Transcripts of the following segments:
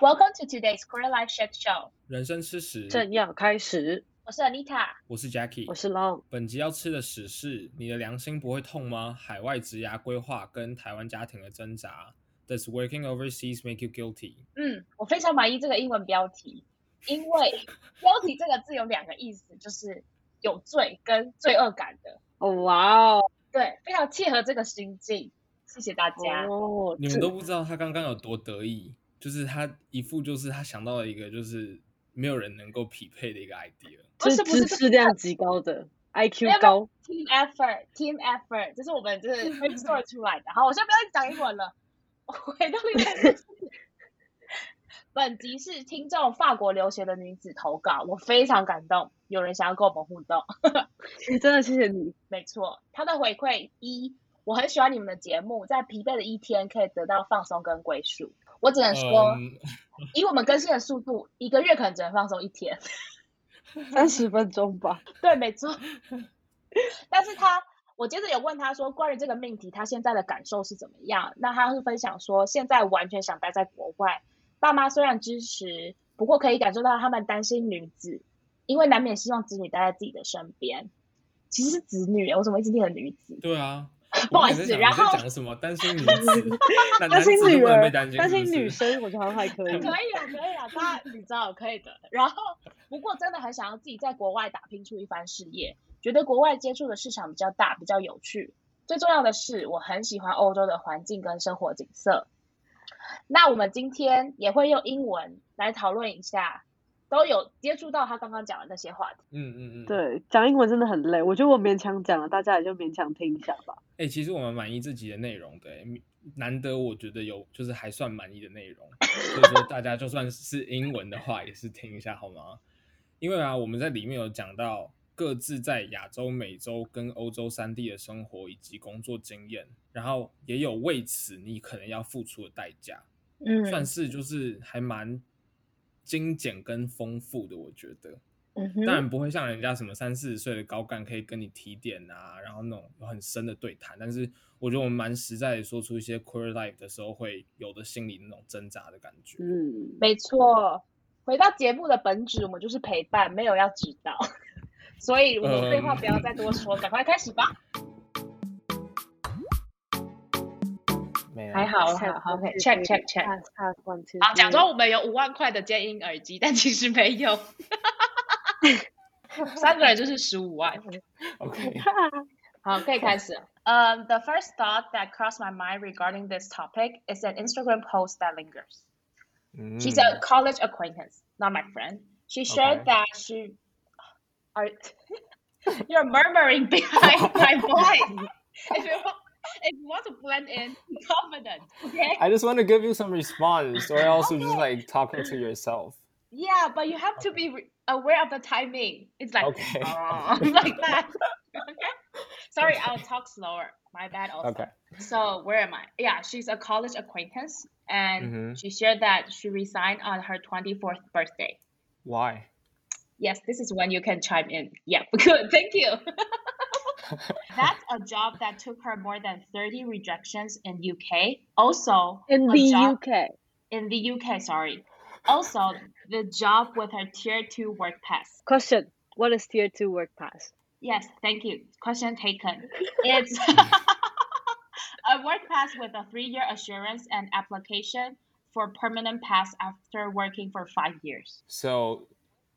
Welcome to today's Korean Life Shit Show。人生吃屎，正要开始，我是 Anita。我是 Jackie，我是 Long。本集要吃的屎是你的良心不会痛吗？海外职涯规划跟台湾家庭的挣扎。Does working overseas make you guilty？嗯，我非常满意这个英文标题，因为标题这个字有两个意思，就是有罪跟罪恶感的。哦，哇哦，对，非常契合这个心境。谢谢大家。哦，你们都不知道他刚刚有多得意，就是他一副就是他想到了一个就是没有人能够匹配的一个 idea。这是不是知识量极高的，IQ 高。Team effort，team effort，这是我们就是 brainstorm 出来的。好，我先不要讲英文了，回到另外一个。本集是听众法国留学的女子投稿，我非常感动，有人想要跟我们互动。真的谢谢你。没错，他的回馈一，我很喜欢你们的节目，在疲惫的一天可以得到放松跟归属。我只能说，嗯，以我们更新的速度，一个月可能只能放松一天。三十分钟吧。对，没错。但是他，我接着有问他说，关于这个命题，他现在的感受是怎么样？那他是分享说，现在完全想待在国外，爸妈虽然支持，不过可以感受到他们担心女子，因为难免希望子女待在自己的身边。其实是子女耶，我怎么一直念成女子？对啊，不好意思然后讲什么担心 女子，那担心女儿担，心，女生，我觉得好像还可以。可以啊，可以啊，大家你知道可以的。然后，不过真的很想要自己在国外打拼出一番事业，觉得国外接触的市场比较大，比较有趣。最重要的是，我很喜欢欧洲的环境跟生活景色。那我们今天也会用英文来讨论一下，都有接触到他刚刚讲的那些话题。嗯嗯嗯，。对，讲英文真的很累，我觉得我勉强讲了，大家也就勉强听一下吧。哎、其实我们满意自己的内容的、欸，难得我觉得有就是还算满意的内容，所以说大家就算是英文的话，也是听一下好吗？因为啊，我们在里面有讲到各自在亚洲、美洲跟欧洲三地的生活以及工作经验，然后也有为此你可能要付出的代价，嗯算嗯是就是还蛮精简跟丰富的，我觉得。当然不会像人家什么三四十岁的高干可以跟你提点啊，然后那种有很深的对谈。但是我觉得我们蛮实在的说出一些 queer life 的时候会有的心里那种挣扎的感觉。嗯，没错。回到节目的本质，我们就是陪伴，没有要指导。所以我们废话不要再多说，赶快开始吧。没有还好还好，OK check check check。 Pass pass one two。好，假装我们有五万块的监音耳机，但其实没有。三个人就是十五万。 OK，好，可以开始了。Um, the first thought that crossed my mind regarding this topic is an Instagram post that lingers. She's a college acquaintance, not my friend. She shared Okay. that she are you're murmuring behind my voice. If you if you want to blend in, be confident. Okay. I just want to give you some response, or else you're just like talking to yourself. Yeah, but you have to be aware of the timing. It's like Okay. "Oh," like that. okay. Sorry, I'll talk slower. My bad. Also. Okay. So where am I? Yeah, she's a college acquaintance, and Mhm. she shared that she resigned on her 24th birthday. Why? Yes, this is when you can chime in. Yeah, good. Thank you. That's a job that took her more than 30 rejections in UK. Also, In the job- UK. in the UK, sorry. Also, the job with her tier 2 work pass. Question: What is tier two work pass? Yes, thank you. Question taken. It's a work pass with a three year assurance and application for permanent pass after working for five years. So,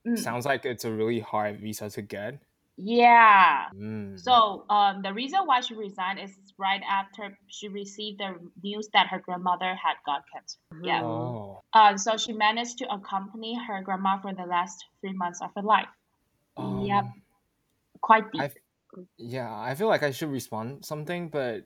Mm. sounds like it's a really hard visa to get. Yeah. Mm. So um, the reason why she resigned is right after she received the news that her grandmother had got cancer. Yeah. Oh. Uh, so she managed to accompany her grandma for the last three months of her life. Yep. Um, Quite deep. I Yeah, I feel like I should respond something, but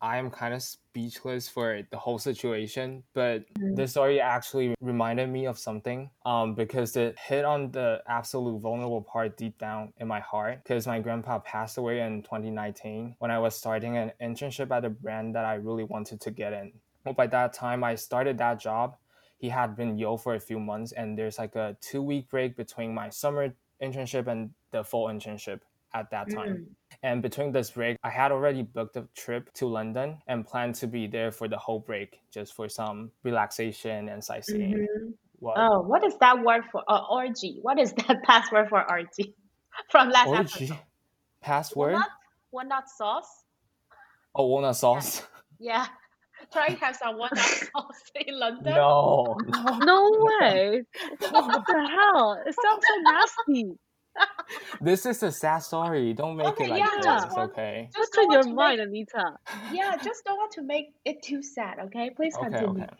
I am kind of speechless for the whole situation. But the story actually reminded me of something um, because it hit on the absolute vulnerable part deep down in my heart. Because my grandpa passed away in 2019 when I was starting an internship at a brand that I really wanted to get in. Well, by that time, I started that job. He had been ill for a few months, and there's like a two week break between my summer internship and the fall internship at that time. Mm. And between this break, I had already booked a trip to London and planned to be there for the whole break, just for some relaxation and sightseeing. Mhm. What? Oh, what is that word for uh, orgy? What is that password for orgy from last Orgy? episode? Password? Walnut, walnut sauce. Oh, walnut sauce? Yeah, try to have some walnut sauce in London. no. No way. What the hell? It sounds so nasty. This is a sad story. Don't make Okay, it like yeah, this. just It's okay. Just What's in your mind, make, Anita? yeah, just don't want to make it too sad. Okay, please continue. Okay, continue. okay.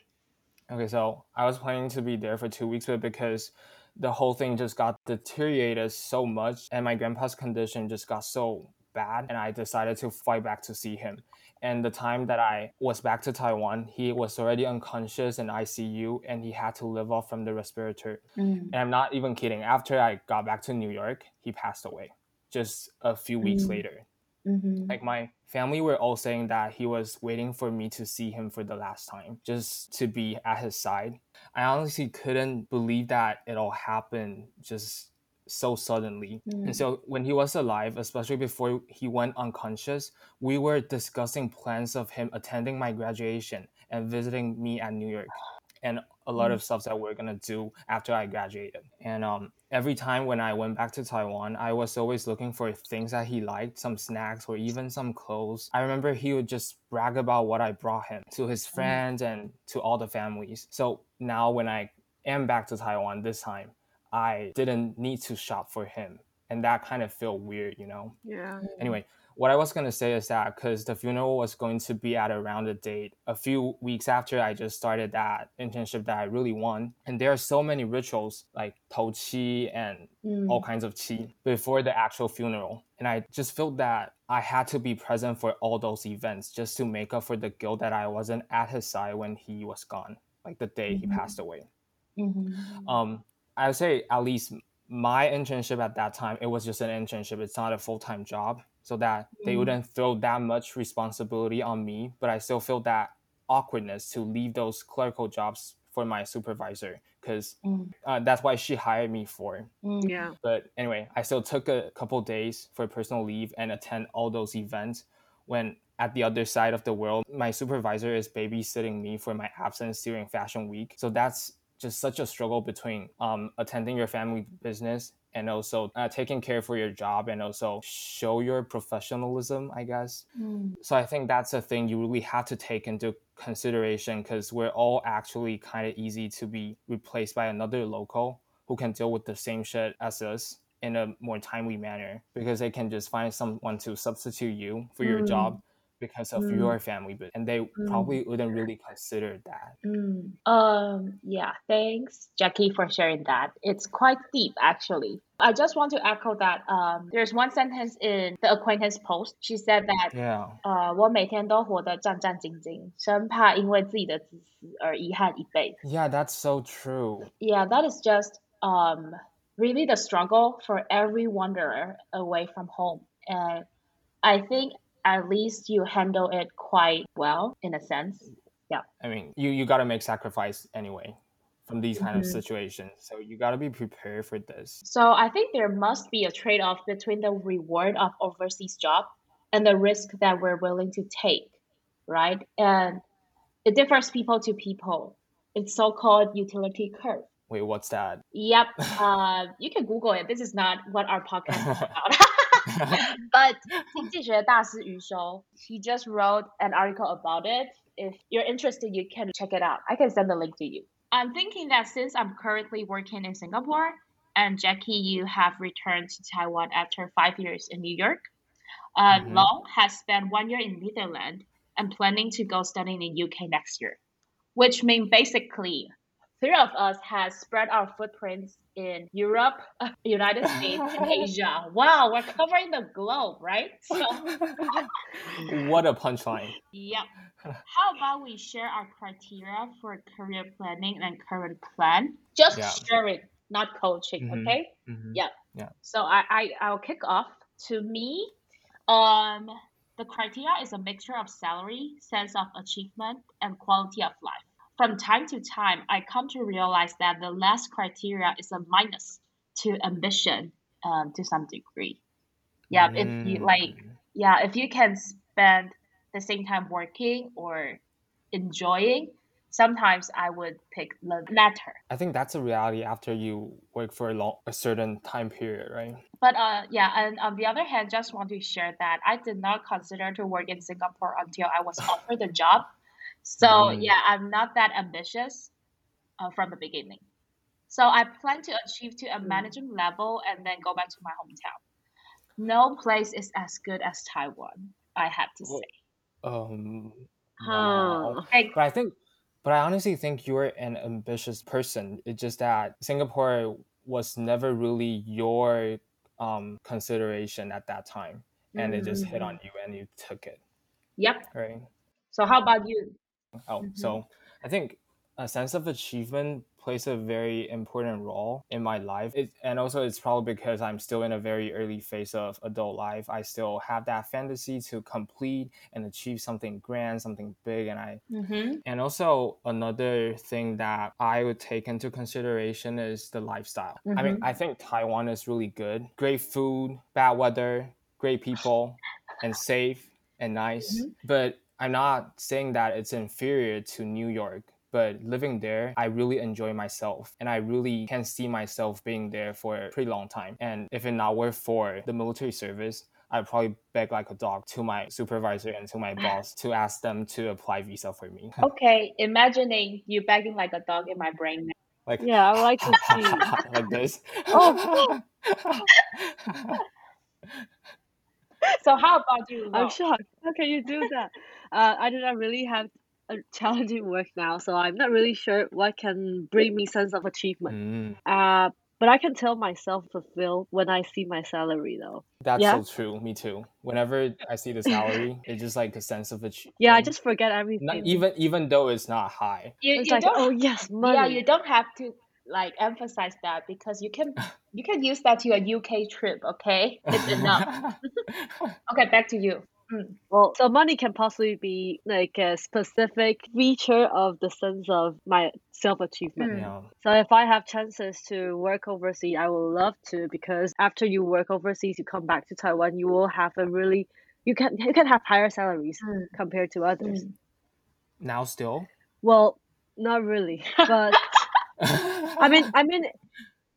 Okay, so I was planning to be there for two weeks, but because the whole thing just got deteriorated so much and my grandpa's condition just got so bad, and I decided to fly back to see him. And the time that I was back to Taiwan, he was already unconscious in ICU and he had to live off from the respirator. Mm. And I'm not even kidding. After I got back to New York, he passed away just a few weeks Mm. later. hmm Like my family were all saying that he was waiting for me to see him for the last time, just to be at his side. I honestly couldn't believe that it all happened just so suddenly. Mm. And so when he was alive, especially before he went unconscious, we were discussing plans of him attending my graduation and visiting me at New York and a lot Mm. of stuff that we're gonna do after I graduated. And um, every time when I went back to Taiwan, I was always looking for things that he liked, some snacks or even some clothes. I remember he would just brag about what I brought him to his friends and to all the families. So now when I am back to Taiwan this time, I didn't need to shop for him. And that kind of felt weird, you know? Yeah. Anyway, what I was gonna say is that because the funeral was going to be at around a rounded date a few weeks after I just started that internship that I really want, and there are so many rituals like Tou Qi and Mm. all kinds of qi before the actual funeral, and I just felt that I had to be present for all those events just to make up for the guilt that I wasn't at his side when he was gone, like the day he Mhm. passed away Mhm. um i would say at least my internship at that time it was just an internship it's not a full-time job so that they Mm. wouldn't throw that much responsibility on me but i still feel that awkwardness to leave those clerical jobs for my supervisor because Mm. uh, that's why she hired me for Mm. Yeah. but anyway i still took a couple days for personal leave and attend all those events when at the other side of the world my supervisor is babysitting me for my absence during fashion week so that's just such a struggle between um, attending your family business and also uh, taking care for your job and also show your professionalism i guess Mm. so I think that's a thing you really have to take into consideration because we're all actually kind of easy to be replaced by another local who can deal with the same shit as us in a more timely manner because they can just find someone to substitute you for your Mm. job because of mm. your family but and they mm. probably wouldn't really consider that. Mm. um yeah thanks jacky for sharing that. It's quite deep actually. I just want to echo that um there's one sentence in the acquaintance post. She said that yeah. uh 我每天都活得战战兢兢生怕因为自己的自私而遗憾一辈子。Yeah that's so true. Yeah that is just um really the struggle for every wanderer away from home. And i think at least you handle it quite well in a sense. Yeah. I mean you you got to make sacrifice anyway from these kind of Mhm. situations so you got to be prepared for this So I think there must be a trade-off between the reward of overseas job and the risk that we're willing to take, right? And it differs people to people. It's so-called utility curve. wait what's that Yep. Uh, you can Google it. This is not what our podcast is about. but 经济学大师余修 he just wrote an article about it. If you're interested, you can check it out. I can send the link to you. I'm thinking that since I'm currently working in Singapore, and Jacky, you have returned to Taiwan after five years in New York. Uh, mm-hmm. Long has spent one year in Netherlands and planning to go studying in UK next year, which means basically three of us has spread our footprints in Europe, United States, and Asia. Wow, we're covering the globe, right? So, what a punchline. yep. How about we share our criteria for career planning and current plan? Just Yeah. sharing, not coaching, Mhm. okay? Mhm. Yeah. Yeah. So I, I I'll kick off. To me, um, the criteria is a mixture of salary, sense of achievement, and quality of life. From time to time, I come to realize that the last criteria is a minus to ambition um, to some degree. Yeah, if you like, Mm. yeah, if you can spend the same time working or enjoying, sometimes I would pick the latter. I think that's a reality after you work for a long, a certain time period, right? But uh, yeah, and on the other hand, just want to share that I did not consider to work in Singapore until I was offered the job. So Mm. yeah, I'm not that ambitious uh, from the beginning. So I plan to achieve to a Mm. management level and then go back to my hometown. No place is as good as Taiwan, I have to Well, say. Um, Huh. wow. Like, But I think, but I honestly think you're an ambitious person. It's just that Singapore was never really your um, consideration at that time, and it just hit mm, on you, and you took it, yep. right? So how about you? Oh, Mhm. so I think a sense of achievement plays a very important role in my life. It, and also, it's probably because I'm still in a very early phase of adult life. I still have that fantasy to complete and achieve something grand, something big. And I Mm-hmm. and also another thing that I would take into consideration is the lifestyle. I mean, Mhm. I think Taiwan is really good. Great food, bad weather, great people, and safe and nice. But I'm not saying that it's inferior to New York. But living there, I really enjoy myself and I really can see myself being there for a pretty long time. And if it not were for the military service, I'd probably beg like a dog to my supervisor and to my boss to ask them to apply visa for me. Okay, imagining you begging like a dog in my brain now. like Yeah, I like to see. like this. Oh. So how about you? I'm shocked. How can you do that? Uh, I do not really have a challenging work now, so I'm not really sure what can bring me sense of achievement. Mm, Uh, but I can tell myself fulfilled when I see my salary, though. that's Yeah. so true. Me too. Whenever I see the salary, it's just like a sense of achievement. Yeah, I just forget not everything. even even though it's not high. You, It's you like, don't oh yes, money. yeah you don't have to like emphasize that because you can you can use that to a uk trip okay it's enough okay back to you Mm. Well, so money can possibly be like a specific feature of the sense of my self achievement. Mm. yeah. So if I have chances to work overseas, I will love to because after you work overseas, you come back to Taiwan, you will have a really you can you can have higher salaries Mm. compared to others. Mm. Now still. Well, not really, but I mean, I mean,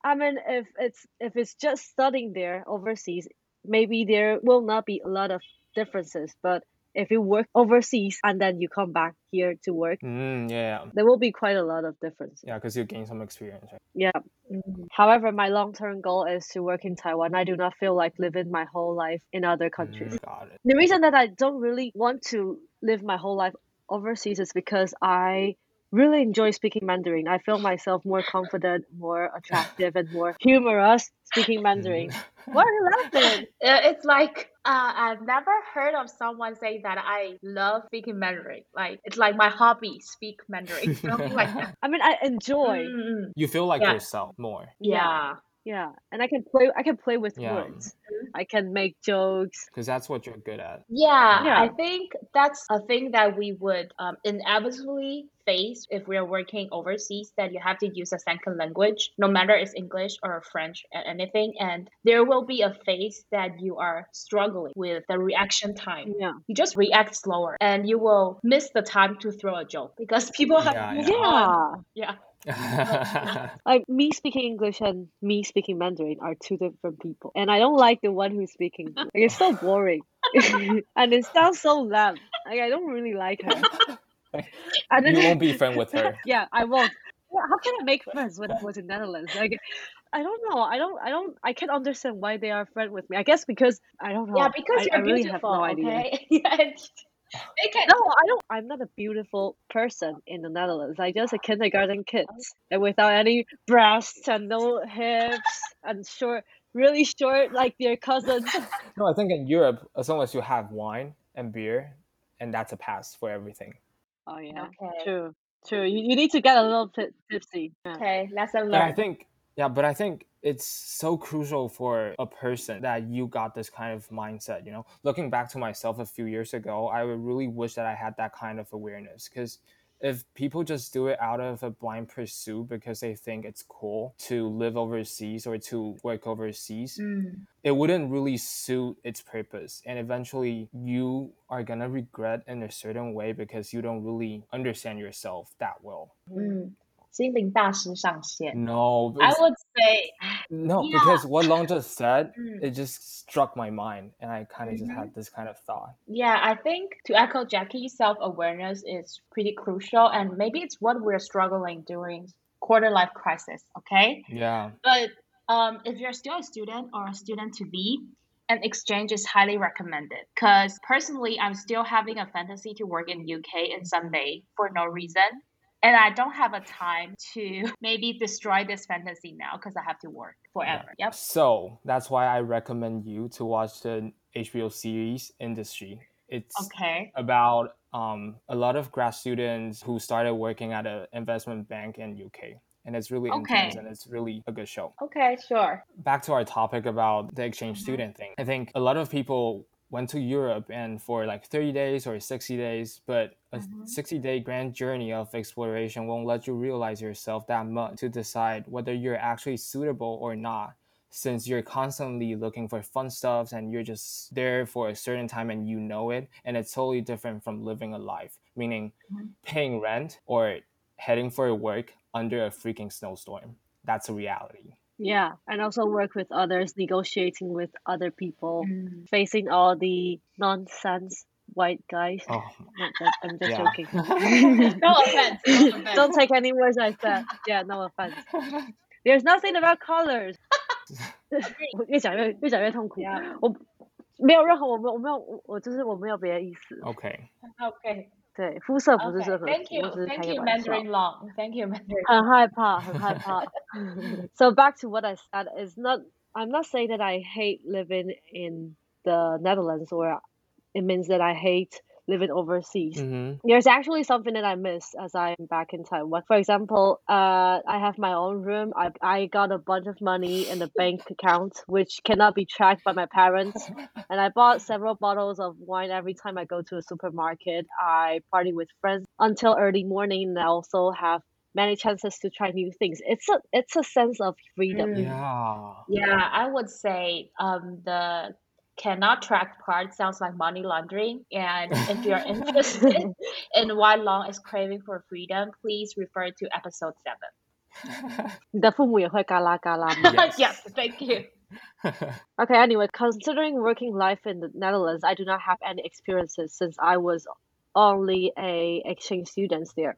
I mean, if it's if it's just studying there overseas, maybe there will not be a lot of differences. But if you work overseas and then you come back here to work, Mm, yeah, there will be quite a lot of differences. yeah, because you gain some experience, right? Yeah. Mm. However, my long term goal is to work in Taiwan. I do not feel like living my whole life in other countries. Mm, got it. The reason that I don't really want to live my whole life overseas is because I really enjoy speaking Mandarin. I feel myself more confident, more attractive, and more humorous speaking Mandarin. Why are you laughing? Uh, it's like uh, I've never heard of someone say that I love speaking Mandarin. Like it's like my hobby, speak Mandarin, like that. I mean, I enjoy. Mm, mm, mm. You feel like Yeah. yourself more. Yeah. Yeah, and I can play. I can play with Yeah. words. I can make jokes. because that's what you're good at. Yeah, Yeah. I think that's a thing that we would um, inevitably face if we're working overseas. That you have to use a second language, no matter it's English or French or anything. And there will be a phase that you are struggling with the reaction time. Yeah. You just react slower, and you will miss the time to throw a joke because people have Yeah, moved yeah. Yeah. Yeah. Like me speaking English and me speaking Mandarin are two different people, and I don't like the one who's speaking. Like it's so boring, and it sounds so loud. Like I don't really like her. And you won't be friend with her. yeah, I won't. How can I make friends when I was in Netherlands? Like, I don't know. I don't. I don't. I can't understand why they are friend with me. I guess because I don't know. Yeah, because I, you're I really beautiful. have no idea. okay. Yeah, they can. No, I don't. I'm not a beautiful person in the Netherlands. I just a kindergarten kid, and without any breasts and no hips and short, really short like their cousins. No, I think in Europe, as long as you have wine and beer, and that's a pass for everything. Oh yeah, Okay. true, true. You, you need to get a little bit tipsy. Yeah. Okay, lesson But I think, yeah, but I think it's so crucial for a person that you got this kind of mindset. You know, looking back to myself a few years ago, I would really wish that I had that kind of awareness because if people just do it out of a blind pursuit because they think it's cool to live overseas or to work overseas, Mm. it wouldn't really suit its purpose. And eventually, you are gonna regret in a certain way because you don't really understand yourself that well. 嗯，心灵大师上线. No, I would say no yeah. because what Long just said mm. it just struck my mind, and I kind of just had mm-hmm. this kind of thought. Yeah, I think to echo Jacky, self awareness is pretty crucial, and maybe it's what we're struggling during quarter life crisis. Okay. Yeah. But um, if you're still a student or a student to be, an exchange is highly recommended because personally i'm still having a fantasy to work in uk in someday for no reason and I don't have a time to maybe destroy this fantasy now because I have to work forever. Yep. So that's why I recommend you to watch the HBO series Industry. It's Okay. about um, a lot of grad students who started working at an investment bank in UK. And it's really intense and it's really a good show. Okay, sure. Back to our topic about the exchange Mhm. student thing. I think a lot of people went to Europe and for like 30 days or 60 days, but a Mhm. 60 day grand journey of exploration won't let you realize yourself that much to decide whether you're actually suitable or not. Since you're constantly looking for fun stuff and you're just there for a certain time and you know it, and it's totally different from living a life, meaning Mhm. paying rent or heading for work under a freaking snowstorm. That's a reality. Yeah, and also work with others, negotiating with other people, Mm. facing all the nonsense white guys. Oh, Not that, I'm just yeah. joking. No offense. No offense. Don't take any words I said. Yeah, no offense. There's nothing about colors. 越讲越越讲越痛苦。 Yeah. 我没有任何，我没有我没有我我就是我没有别的意思。 okay. Okay. 对，肤色不是 Okay. 任何 Thank 题，我 you. 只是开 Thank 个 you, 玩笑。 Mandarin Long. Thank you, Mandarin. 很害怕，很害怕。so back to what I said is not. I'm not saying that I hate living in the Netherlands or it means that I hate living overseas. hmm There's actually something that I miss as I'm back in Taiwan. For example, uh, I have my own room. I I got a bunch of money in the bank account, which cannot be tracked by my parents. And I bought several bottles of wine every time I go to a supermarket. I party with friends until early morning, and I also have many chances to try new things. It's a it's a sense of freedom. Mm. Yeah. Yeah, I would say um, the cannot track part sounds like money laundering. And if you're interested in why Long is craving for freedom, please refer to episode seven. 你的父母也会嘎啦嘎啦吗？ Yes. yes, thank you. Okay, anyway, considering working life in the Netherlands, I do not have any experiences since I was only a exchange student there.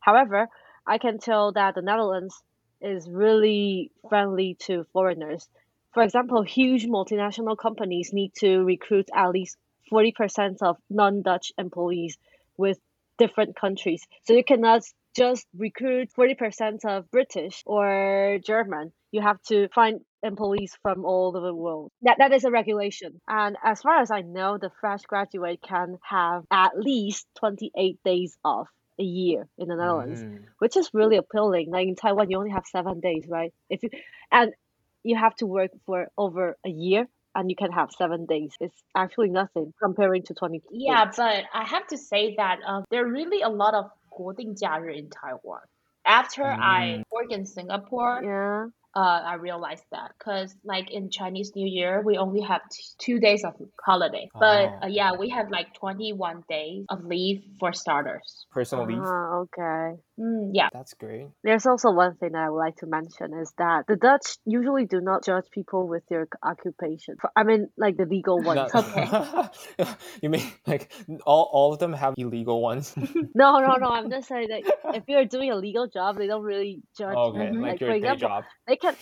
However, I can tell that the Netherlands is really friendly to foreigners. For example, huge multinational companies need to recruit at least 40% of non-Dutch employees with different countries. So you cannot just recruit 40% of British or German. You have to find employees from all over the world. That that is a regulation. And as far as I know, the fresh graduate can have at least 28 days off a year in the Netherlands, Mm. which is really appealing. Like in Taiwan, you only have seven days, right? If you and you have to work for over a year and you can have seven days. It's actually nothing comparing to 20. Yeah, but I have to say that um, there are really a lot of 国定假日 in Taiwan. After I work in Singapore, yeah. uh, I realized that because like in Chinese New Year, we only have t- two days of holiday. But Oh. uh, yeah, we have like 21 days of leave for starters. Personal leave. Ah, okay. Mm, yeah. That's great. There's also one thing that I would like to mention is that the Dutch usually do not judge people with their occupation. For- I mean, like the legal ones. No- you mean like all, all of them have illegal ones? No, no, no. I'm just saying that if you're doing a legal job, they don't really judge. okay, you. Mhm. like, Like, your for day example, job. they can,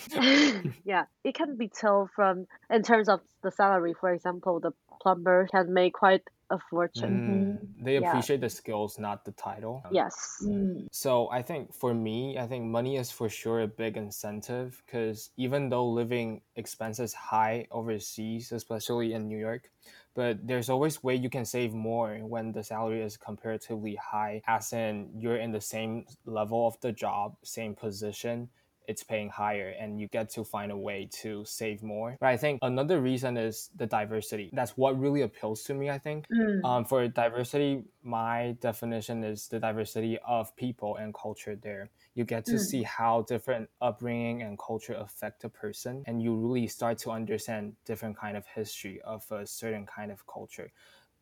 yeah, it can be told from in terms of the salary. For example, the plumber can make quite a fortune. Mm, They Yeah. appreciate the skills, not the title. Yes. Mm, So I think for me, I think money is for sure a big incentive because even though living expenses high overseas, especially in New York, but there's always way you can save more when the salary is comparatively high, as in you're in the same level of the job, same position, it's paying higher and you get to find a way to save more. But I think another reason is the diversity. That's what really appeals to me, I think. Mm. Um, for diversity, my definition is the diversity of people and culture there. You get to Mm. see how different upbringing and culture affect a person, and you really start to understand different kind of history of a certain kind of culture.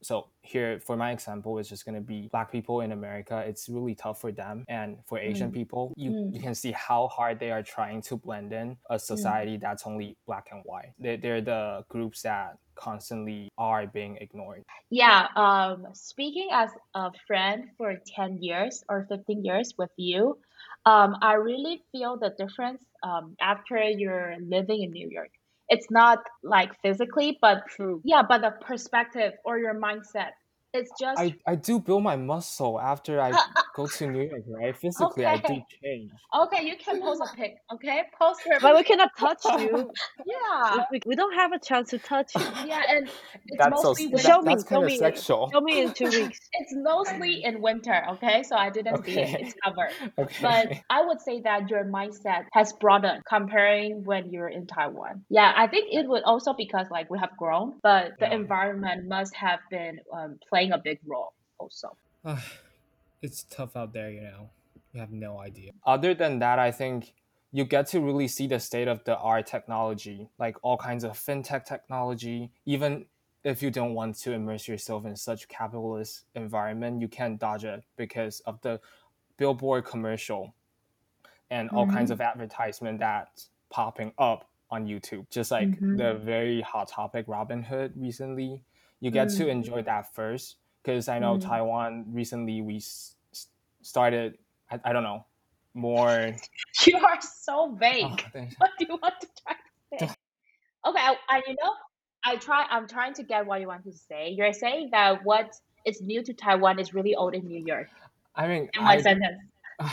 So here, for my example, it's just gonna be black people in America. It's really tough for them, and for Asian Mm. people, you Mm. you can see how hard they are trying to blend in a society that's only black and white. They they're the groups that constantly are being ignored. Yeah, um, speaking as a friend for 10 years or 15 years with you, um, I really feel the difference um, after you're living in New York. It's not like physically, but True. yeah, but the perspective or your mindset. It's just I, I do build my muscle after I go to New York, right? Physically, I do Okay. change. okay. You can post a pic, okay? Post your But we cannot touch you. yeah, We, we don't have a chance to touch you. yeah, and it's That's so mostly that. Show me, that's show of me. sexual. Show me in two weeks. It's mostly in winter, okay? So I didn't see it. Okay. It's covered. Okay. But I would say that your mindset has broadened comparing when you're in Taiwan. Yeah, I think it would also because like we have grown, but the Yeah. environment must have been um, playing a big role also. it's tough out there, you know. You have no idea. Other than that, I think you get to really see the state of the art technology, like all kinds of fintech technology. Even if you don't want to immerse yourself in such capitalist environment, you can't dodge it because of the billboard commercial and all kinds of advertisement that's popping up on YouTube. Just like Mhm. the very hot topic Robinhood recently, you get to Mm. enjoy that first because I know Mm. Taiwan recently we s- s- started. I, I don't know more. You are so vague. Oh. What do you want to try to say? Okay, I, I you know, I try. I'm trying to get what you want to say. You're saying that what is new to Taiwan is really old in New York. I mean, In my I, sentence.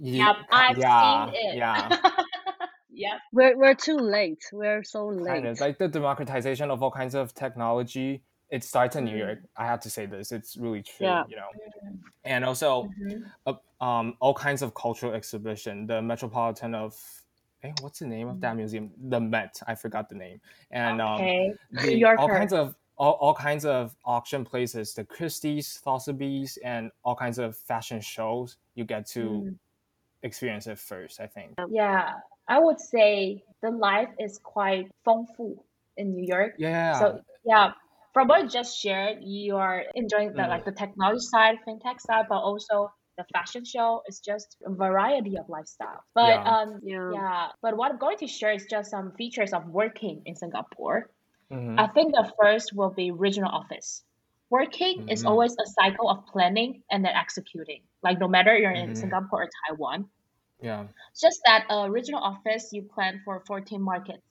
Ye- Yep, I've yeah, seen it. yeah, yep. We're we're too late. We're so late. kind of like the democratization of all kinds of technology. It starts in New Mm. York. I have to say this; it's really true. Yeah. You know, and also Mhm. uh, um, all kinds of cultural exhibition. The Metropolitan of, eh, what's the name of that museum? The Met. I forgot the name. And um, Okay. the, all kinds of all, all kinds of auction places, the Christie's, Sotheby's, and all kinds of fashion shows. You get to Mm. experience it first. I think. Yeah, I would say the life is quite 丰富 in New York. Yeah. So yeah, from what you just shared, you are enjoying the Mm. like the technology side, fintech side, but also the fashion show is just a variety of lifestyle. But Yeah. um Yeah. yeah, but what I'm going to share is just some features of working in Singapore. Mhm. I think the first will be regional office. Working is Mhm. always a cycle of planning and then executing. Like no matter you're in Mhm. Singapore or Taiwan, yeah. it's just that a regional office you plan for 14 markets.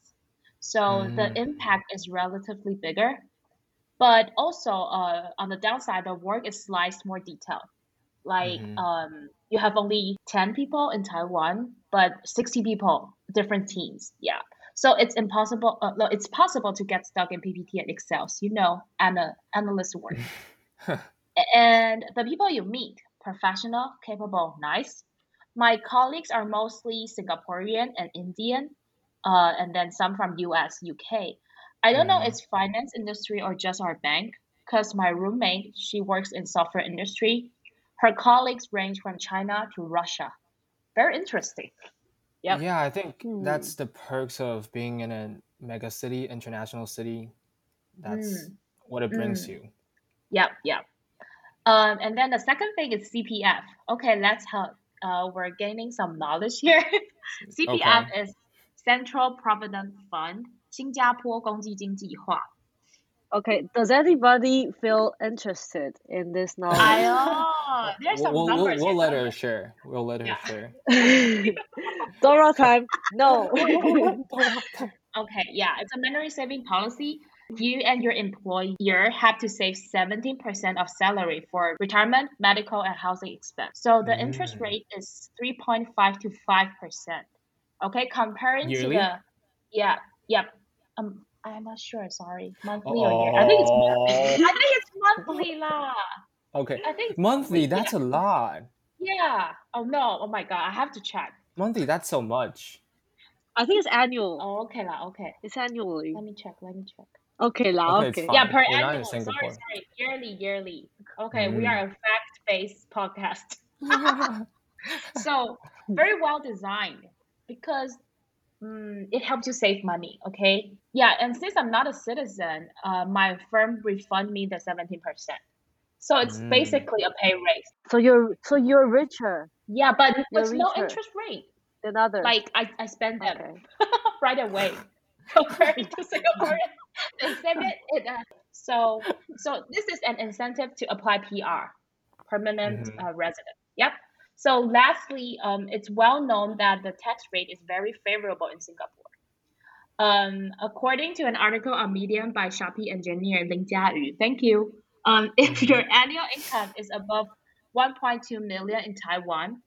So the Mm. impact is relatively bigger. But also uh, on the downside, the work is sliced more detailed. Like Mhm. um, you have only 10 people in Taiwan, but 60 people, different teams. Yeah. So it's impossible. Uh, no, it's possible to get stuck in PPT and Excels. You know, and uh, analyst work. and the people you meet, professional, capable, nice. My colleagues are mostly Singaporean and Indian, uh, and then some from US, UK. I don't know it's finance industry or just our bank, because my roommate, she works in software industry. Her colleagues range from China to Russia. Very interesting. Yeah. Yeah, I think Hmm. that's the perks of being in a mega city, international city. That's what it brings Mm. you. Yep, yep. Um, and then the second thing is CPF. Okay, let's help. Uh, we're gaining some knowledge here. CPF is Central Provident Fund, 新加坡公积金计划。 Okay. Does anybody feel interested in this knowledge? I know. There's some We'll, we'll, numbers we'll here. let her share. We'll let her Yeah. share. Dora time. No. Okay, yeah, it's a mandatory saving policy. You and your employer have to save 17% of salary for retirement, medical, and housing expense. So the interest Mm. rate is 3.5 to 5%. Okay, comparing Yearly? to the, yeah, yep. Um, I'm not sure, sorry. Monthly or year? I think it's monthly. I think it's monthly lah. okay. I think it's Monthly, yeah. that's a lot. Yeah. Oh no. Oh my God. I have to check. Monthly, that's so much. I think it's annual. Oh, okay lah, okay. It's annually. Let me check. Let me check. Okay, lah. Okay, Okay. Yeah, per We're annual. Sorry, sorry. Yearly, yearly. Okay, we Mm. are a fact-based podcast. so very well designed because mm, it helps you save money. Okay. Yeah, and since I'm not a citizen, uh, my firm refund me the seventeen percent. So it's Mm. basically a pay raise. So you're so you're richer Yeah, but You're with no interest rate. than others. Like I, I spend them okay. right away compared to Singaporean. They save it. it uh, so so this is an incentive to apply PR, permanent Mhm. uh, resident. Yep. So lastly, um, it's well known that the tax rate is very favorable in Singapore. Um, according to an article on Medium by Shopee engineer Ling Jiayu, thank you. Um, if your annual income is above 1.2 million in Taiwan,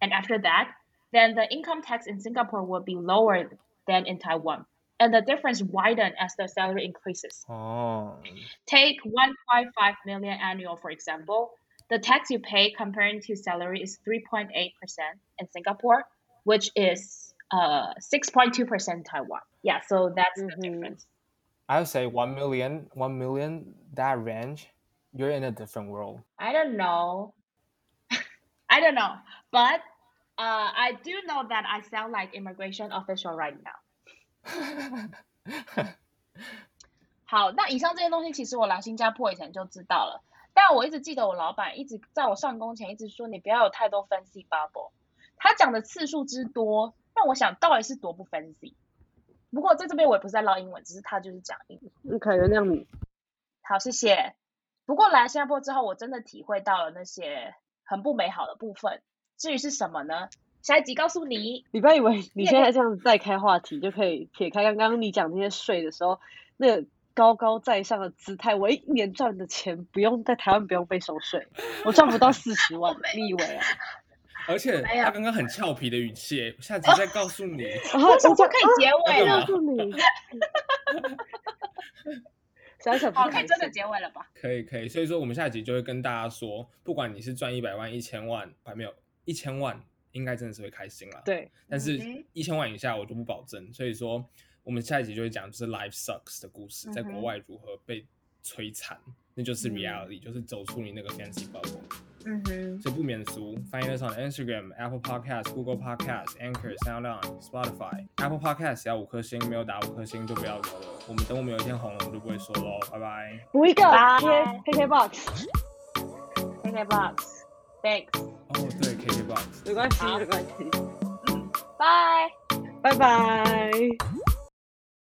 and after that, then the income tax in Singapore will be lower than in Taiwan. And the difference widen as the salary increases. Oh. Take 1.5 million annual, for example the tax you pay compared to salary is 3.8% in Singapore, which is uh, 6.2% in Taiwan. Yeah, so that's mm-hmm. the difference. I would say 1 million, 1 million, that range, you're in a different world. I don't know. I don't know. But uh, I do know that I sound like immigration official right now. 好，那以上这些东西其实我来新加坡以前就知道了。但我一直记得我老板一直在我上工前一直说你不要有太多 fancy bubble，他讲的次数之多，让我想到底是多不 fancy。不过在这边我也不是在唠英文，只是他就是讲英文。你可以原谅你。好，谢谢。不过来新加坡之后，我真的体会到了那些很不美好的部分。至于是什么呢？下一集告诉你。你不要以为你也现在这样子再开话题就可以撇开刚刚你讲那些税的时候，那个高高在上的姿态，我一年赚的钱不用在台湾不用被收税，我赚不到 四十万，你以为啊？而且他刚刚很俏皮的语气，下集再告诉你。然后我想说我可以结尾了告，诉你，想想不好，可以真的。结尾了吧？可以可以，所以说我们下集就会跟大家说，不管你是赚一百万、一千万，还没有一千万，应该真的是会开心啦。，对，但是一千万以下我就不保证。所以说，我们下一集就会讲就是 life sucks 的故事，在国外如何被摧残，那就是嗯 reality，、就是走出你那个 fancy bubble。嗯哼，所以不免俗，find us on Instagram、Apple Podcast、Google Podcast、Anchor、Sound On、Spotify。Apple Podcast 要五颗星，没有打五颗星就不要留了。我们等我们有一天红了，我们就不会说喽，拜拜。补一个拜 K K Box，KK Box，Thanks，哦，对，KKBox。没关系，好没关系，拜。拜拜。